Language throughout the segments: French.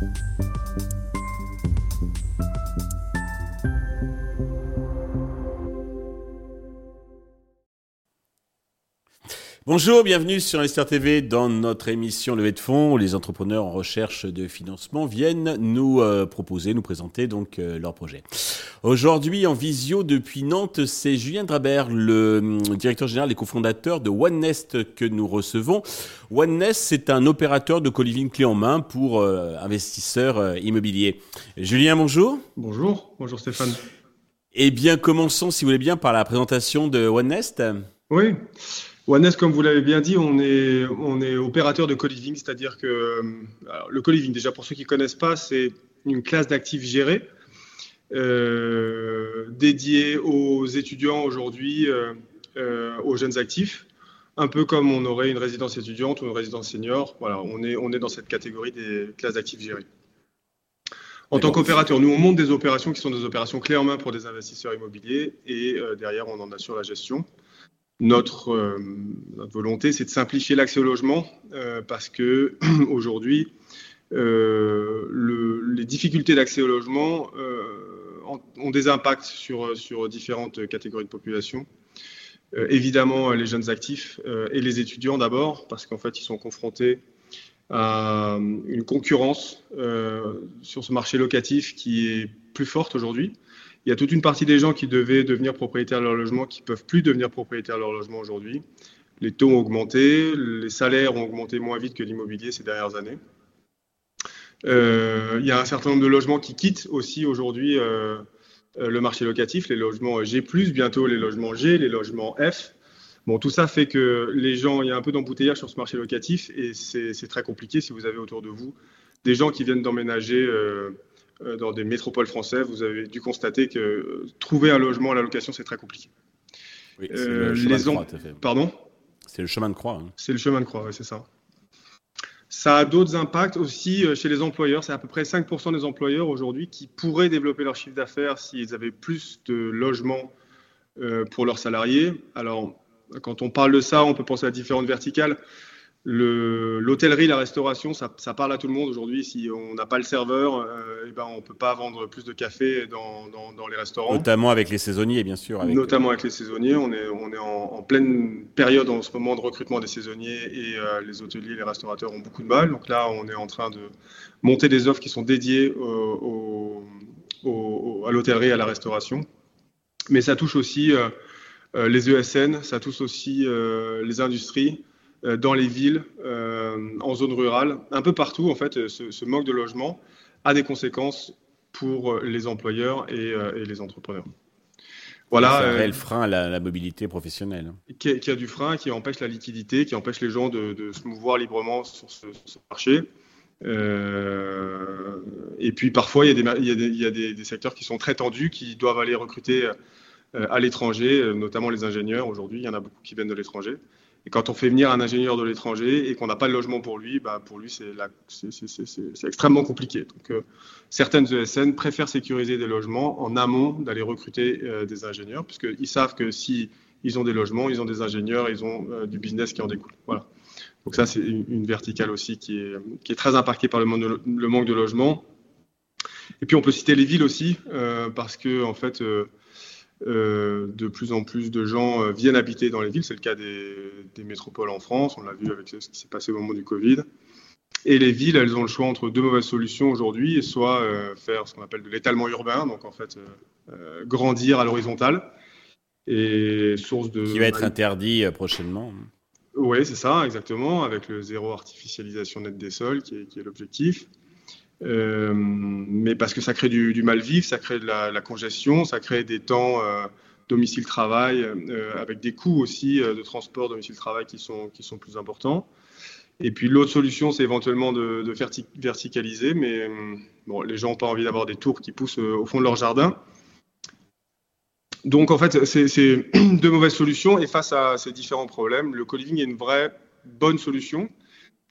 Thank you. Bonjour, bienvenue sur Investir TV dans notre émission Levée de fonds où les entrepreneurs en recherche de financement viennent nous euh, proposer, nous présenter donc euh, leurs projets. Aujourd'hui en visio depuis Nantes, c'est Julien Drabert, le hum, directeur général et cofondateur de OneNest que nous recevons. OneNest, c'est un opérateur de co-living clé en main pour euh, investisseurs immobiliers. Julien, bonjour. Bonjour, bonjour Stéphane. Eh bien, commençons si vous voulez bien par la présentation de OneNest. Oui. OneNest, comme vous l'avez bien dit, on est, on est opérateur de co-living, c'est-à-dire que euh, le co-living, déjà pour ceux qui ne connaissent pas, c'est une classe d'actifs gérés euh, dédiée aux étudiants aujourd'hui, euh, aux jeunes actifs, un peu comme on aurait une résidence étudiante ou une résidence senior. Voilà, on est, on est dans cette catégorie des classes d'actifs gérées. En tant qu'opérateur, nous, on monte des opérations qui sont des opérations clés en main pour des investisseurs immobiliers et derrière, on en assure la gestion. Notre, euh, notre volonté, c'est de simplifier l'accès au logement euh, parce que aujourd'hui, euh, les difficultés d'accès au logement ont, des impacts sur, sur différentes catégories de population. évidemment, les jeunes actifs et les étudiants d'abord, parce qu'en fait, ils sont confrontés à une concurrence sur ce marché locatif qui est plus forte aujourd'hui. Il y a toute une partie des gens qui devaient devenir propriétaires de leur logement qui ne peuvent plus devenir propriétaires de leur logement aujourd'hui. Les taux ont augmenté, les salaires ont augmenté moins vite que l'immobilier ces dernières années. Euh, il y a un certain nombre de logements qui quittent aussi aujourd'hui euh, euh, le marché locatif, les logements G+, bientôt les logements G, les logements F. Bon, tout ça fait que les gens, il y a un peu d'embouteillage sur ce marché locatif et c'est très compliqué si vous avez autour de vous des gens qui viennent d'emménager dans des métropoles françaises, vous avez dû constater que euh, trouver un logement à la location, c'est très compliqué. Oui, euh, le les croix, Pardon? C'est le chemin de croix. Hein. C'est le chemin de croix, oui, c'est ça. Ça a d'autres impacts aussi chez les employeurs. C'est à peu près 5% des employeurs aujourd'hui qui pourraient développer leur chiffre d'affaires s'ils avaient plus de logements pour leurs salariés. Alors, quand on parle de ça, on peut penser à différentes verticales. L'hôtellerie, la restauration, ça, parle à tout le monde aujourd'hui. Si on n'a pas le serveur, euh, eh ben on ne peut pas vendre plus de café dans, dans, les restaurants. Notamment avec les saisonniers, bien sûr. Notamment avec les saisonniers. On est, on est en, pleine période en ce moment de recrutement des saisonniers et euh, les hôteliers, les restaurateurs ont beaucoup de mal. Donc là, on est en train de monter des offres qui sont dédiées au, à l'hôtellerie à la restauration. Mais ça touche aussi euh, les ESN, ça touche aussi les industries. Euh, dans les villes, euh, en zone rurale, un peu partout, en fait, ce, manque de logement a des conséquences pour les employeurs et, euh, les entrepreneurs. Voilà. C'est un réel frein à la, mobilité professionnelle. Qui a, du frein, qui empêche la liquidité, qui empêche les gens de, se mouvoir librement sur ce, marché. et puis parfois, il y a, des, il y a, des, des, secteurs qui sont très tendus, qui doivent aller recruter à l'étranger, notamment les ingénieurs. Aujourd'hui, il y en a beaucoup qui viennent de l'étranger. Et quand on fait venir un ingénieur de l'étranger et qu'on n'a pas de logement pour lui, bah pour lui, c'est extrêmement compliqué. Donc, euh, certaines ESN préfèrent sécuriser des logements en amont d'aller recruter euh, des ingénieurs, puisqu'ils savent que si ils ont des logements, ils ont des ingénieurs, ils ont euh, du business qui en découle. Voilà. Donc ça, c'est une, verticale aussi qui est, qui est très impactée par le, le, manque de logement. Et puis on peut citer les villes aussi, parce que en fait, euh, de plus en plus de gens euh, viennent habiter dans les villes. C'est le cas des, métropoles en France. On l'a vu avec ce qui s'est passé au moment du Covid. Et les villes, elles ont le choix entre deux mauvaises solutions aujourd'hui, soit euh, faire ce qu'on appelle de l'étalement urbain, donc en fait grandir à l'horizontale, et source de... Qui va être interdit prochainement. Oui, c'est ça, exactement, avec le zéro artificialisation nette des sols, qui est l'objectif. Euh, mais parce que ça crée du, mal-vivre, ça crée de la, congestion, ça crée des temps euh, domicile-travail, euh, avec des coûts aussi de transport domicile-travail qui sont, qui sont plus importants. Et puis l'autre solution, c'est éventuellement de, verticaliser, mais bon, les gens n'ont pas envie d'avoir des tours qui poussent au fond de leur jardin. Donc en fait, c'est deux mauvaises solutions. Et face à ces différents problèmes, le co-living est une vraie bonne solution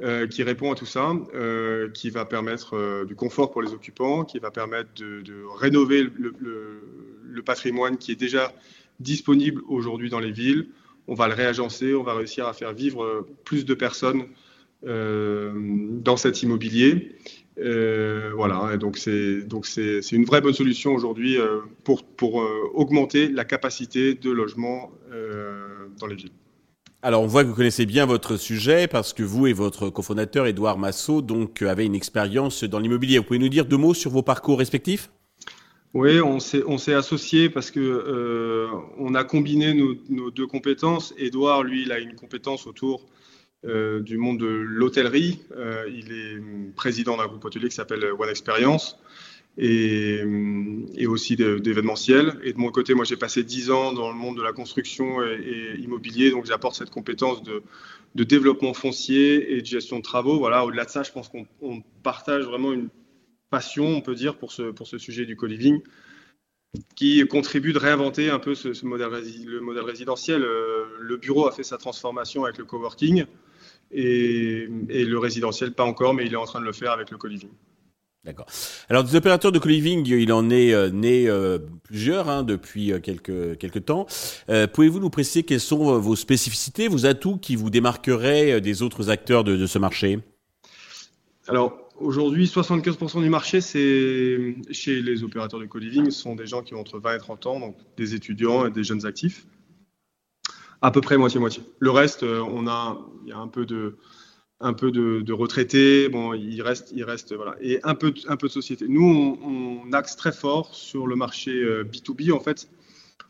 euh, qui répond à tout ça, euh, qui va permettre euh, du confort pour les occupants, qui va permettre de, rénover le, patrimoine qui est déjà disponible aujourd'hui dans les villes. On va le réagencer, on va réussir à faire vivre plus de personnes dans cet immobilier. voilà, donc c'est donc c'est une vraie bonne solution aujourd'hui pour pour augmenter la capacité de logement dans les villes. Alors, on voit que vous connaissez bien votre sujet parce que vous et votre cofondateur Édouard Massot donc avez une expérience dans l'immobilier. Vous pouvez nous dire deux mots sur vos parcours respectifs? Oui, on s'est associés parce que euh, on a combiné nos, deux compétences. Édouard, lui, il a une compétence autour euh, du monde de l'hôtellerie. Euh, il est président d'un groupe hôtelier qui s'appelle One Experience et, aussi d'événementiel. Et de mon côté, moi, j'ai passé dix ans dans le monde de la construction et, immobilier, donc j'apporte cette compétence de, développement foncier et de gestion de travaux. Voilà, au-delà de ça, je pense qu'on partage vraiment une passion, on peut dire, pour ce, sujet du co-living qui contribue de réinventer un peu ce modèle, le modèle résidentiel. Euh, le bureau a fait sa transformation avec le coworking et, et le résidentiel pas encore, mais il est en train de le faire avec le co-living. D'accord. Alors des opérateurs de co-living, il en est euh, né euh, plusieurs hein, depuis euh, quelques quelques temps. Pouvez-vous nous préciser quelles sont vos spécificités, vos atouts qui vous démarqueraient des autres acteurs de, ce marché? Alors aujourd'hui, 75% du marché, c'est chez les opérateurs de co-living, sont des gens qui ont entre 20 et 30 ans, donc des étudiants et des jeunes actifs. À peu près moitié-moitié. Le reste, on a, il y a un peu de un peu de, retraités, il reste, il reste, et un peu, de société. Nous, on, axe très fort sur le marché B2B. Euh, en fait,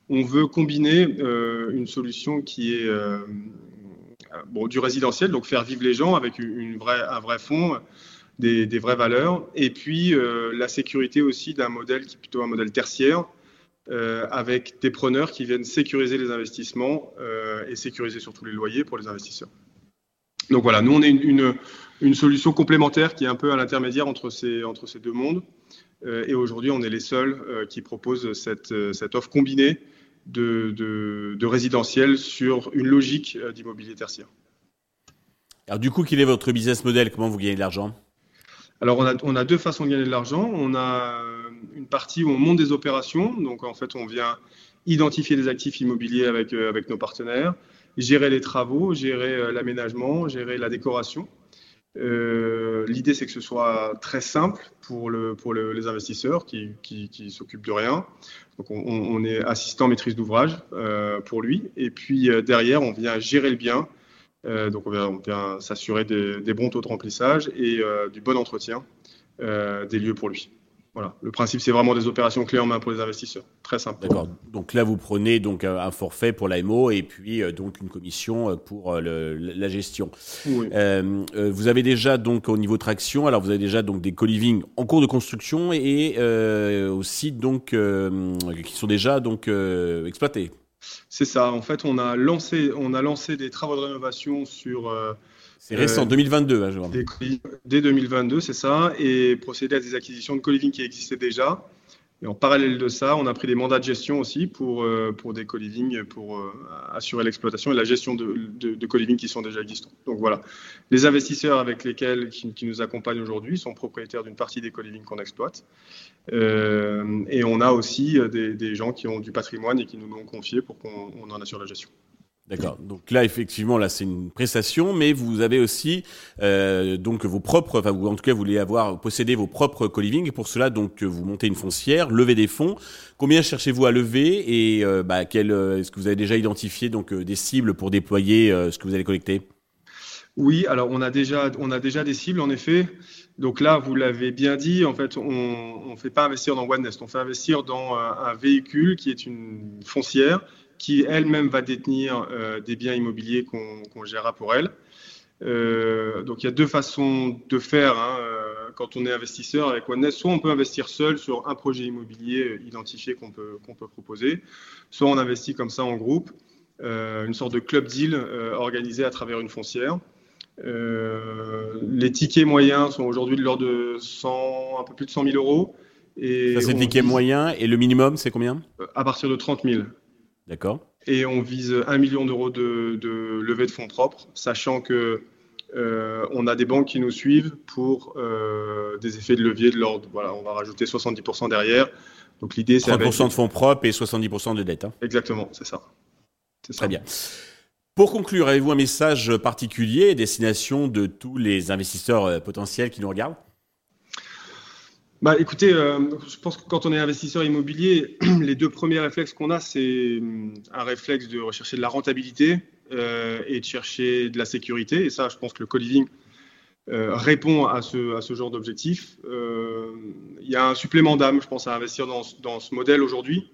on veut combiner euh, une solution qui est euh, du résidentiel, donc faire vivre les gens avec une un vrai fonds, des, des vraies valeurs, et puis la sécurité aussi d'un modèle qui est plutôt un modèle tertiaire, avec des preneurs qui viennent sécuriser les investissements et sécuriser surtout les loyers pour les investisseurs. Donc voilà, nous on est une, une, solution complémentaire qui est un peu à l'intermédiaire entre ces, entre ces deux mondes. Euh, et aujourd'hui, on est les seuls euh, qui proposent cette, cette offre combinée de, de, résidentiel sur une logique euh, d'immobilier tertiaire. Alors du coup, quel est votre business model? Comment vous gagnez de l'argent? Alors on a, on a, deux façons de gagner de l'argent. On a une partie où on monte des opérations. Donc en fait, on vient identifier des actifs immobiliers avec, avec nos partenaires gérer les travaux, gérer euh, l'aménagement, gérer la décoration. Euh, l'idée, c'est que ce soit très simple pour, le, pour les investisseurs qui, qui, s'occupent de rien. Donc, on, est assistant maîtrise d'ouvrage euh, pour lui. Et puis derrière, on vient gérer le bien. donc, on vient, s'assurer des, bons taux de remplissage et du bon entretien des lieux pour lui. Voilà. Le principe, c'est vraiment des opérations clés en main pour les investisseurs. Très simple. D'accord. Donc là, vous prenez donc un forfait pour l'AMO et puis euh, donc une commission euh, pour euh, la gestion. Oui. vous avez déjà donc au niveau traction, alors vous avez déjà donc des co-living en cours de construction et aussi donc qui sont déjà donc exploités. C'est ça. En fait, on a lancé on a lancé des travaux de rénovation sur c'est récent, 2022, hein, je vois. Dès 2022, c'est ça, et procéder à des acquisitions de co-living qui existaient déjà. Et en parallèle de ça, on a pris des mandats de gestion aussi pour, euh, pour des co-living, pour euh, assurer l'exploitation et la gestion de, de, de co-living qui sont déjà existants. Donc voilà, les investisseurs avec lesquels qui, nous accompagnent aujourd'hui sont propriétaires d'une partie des co-living qu'on exploite. Euh, et on a aussi des, des, gens qui ont du patrimoine et qui nous l'ont confié pour qu'on en assure la gestion. D'accord. Donc là, effectivement, là, c'est une prestation, mais vous avez aussi euh, donc vos propres, enfin, vous, en tout cas, vous voulez avoir posséder vos propres co-living. Pour cela, donc, vous montez une foncière, levez des fonds. Combien cherchez-vous à lever et euh, bah, euh, est-ce que vous avez déjà identifié donc des cibles pour déployer ce que vous allez collecter? Oui, alors on a déjà, on a déjà des cibles en effet. Donc là, vous l'avez bien dit, en fait, on ne fait pas investir dans OneNest, on fait investir dans un véhicule qui est une foncière qui elle-même va détenir euh, des biens immobiliers qu'on gérera pour elle. Euh, donc il y a deux façons de faire hein, euh, quand on est investisseur avec OneNest. Soit on peut investir seul sur un projet immobilier identifié qu'on peut, qu'on peut proposer, soit on investit comme ça en groupe, une sorte de club deal organisé à travers une foncière. les tickets moyens sont aujourd'hui de l'ordre de 100, un peu plus de 100 000 euros. Et ça, c'est le ticket moyen. Et le minimum, c'est combien? À partir de 30 000. D'accord. Et on vise un million d'euros de, levée de fonds propres, sachant que euh, on a des banques qui nous suivent pour euh, des effets de levier de l'ordre. Voilà, on va rajouter 70% derrière. Donc l'idée, c'est 30% de fonds propres et 70% de dette. Hein. Exactement, c'est ça. Très bien. Pour conclure, avez-vous un message particulier destination de tous les investisseurs euh, potentiels qui nous regardent? Bah, écoutez, je pense que quand on est investisseur immobilier, les deux premiers réflexes qu'on a, c'est un réflexe de rechercher de la rentabilité et de chercher de la sécurité. Et ça, je pense que le co-living répond à ce, à ce genre d'objectif. Il y a un supplément d'âme, je pense, à investir dans, ce modèle aujourd'hui.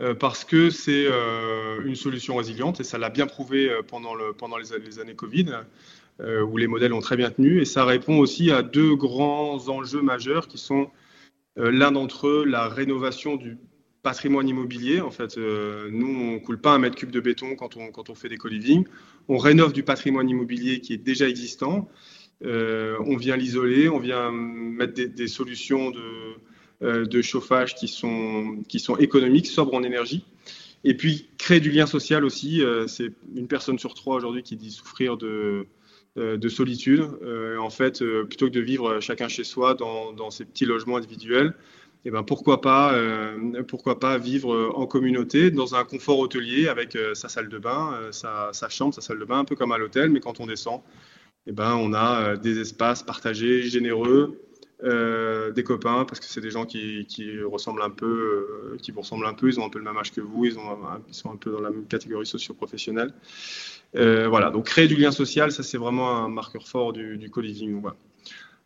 Euh, parce que c'est euh, une solution résiliente et ça l'a bien prouvé euh, pendant les, années Covid, où les modèles ont très bien tenu. Et ça répond aussi à deux grands enjeux majeurs qui sont l'un d'entre eux, la rénovation du patrimoine immobilier. En fait, nous, on coule pas un mètre cube de béton quand on, quand on fait des co-living. On rénove du patrimoine immobilier qui est déjà existant. on vient l'isoler, on vient mettre des, solutions de, euh, de chauffage qui sont, qui sont économiques, sobres en énergie. Et puis créer du lien social aussi. Euh, c'est une personne sur trois aujourd'hui qui dit souffrir de, euh, de solitude. en fait, plutôt que de vivre chacun chez soi dans, dans ces petits logements individuels, eh ben pourquoi pas, pourquoi pas vivre en communauté, dans un confort hôtelier avec sa salle de bain, sa, chambre, sa salle de bain, un peu comme à l'hôtel, mais quand on descend, eh ben on a des espaces partagés, généreux, euh, des copains parce que c'est des gens qui, ressemblent un peu, euh, qui vous ressemblent un peu, ils ont un peu le même âge que vous, ils, ont, ils sont un peu dans la même catégorie socio-professionnelle. Euh, voilà, donc créer du lien social, ça c'est vraiment un marqueur fort du, du co-living.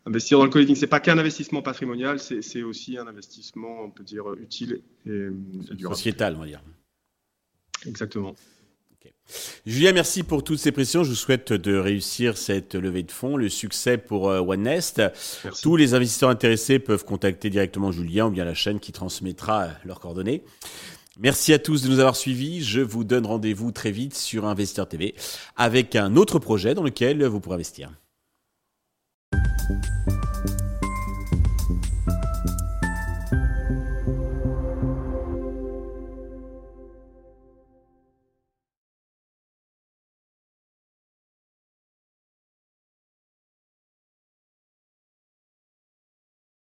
Investir dans le co-living, c'est pas qu'un investissement patrimonial, c'est aussi un investissement, on peut dire, utile et, et Sociétal, on va dire. Exactement. Julien, merci pour toutes ces précisions. Je vous souhaite de réussir cette levée de fonds, le succès pour euh, OneNest. Tous les investisseurs intéressés peuvent contacter directement Julien ou bien la chaîne qui transmettra leurs coordonnées. Merci à tous de nous avoir suivis. Je vous donne rendez-vous très vite sur Investir TV avec un autre projet dans lequel vous pourrez investir.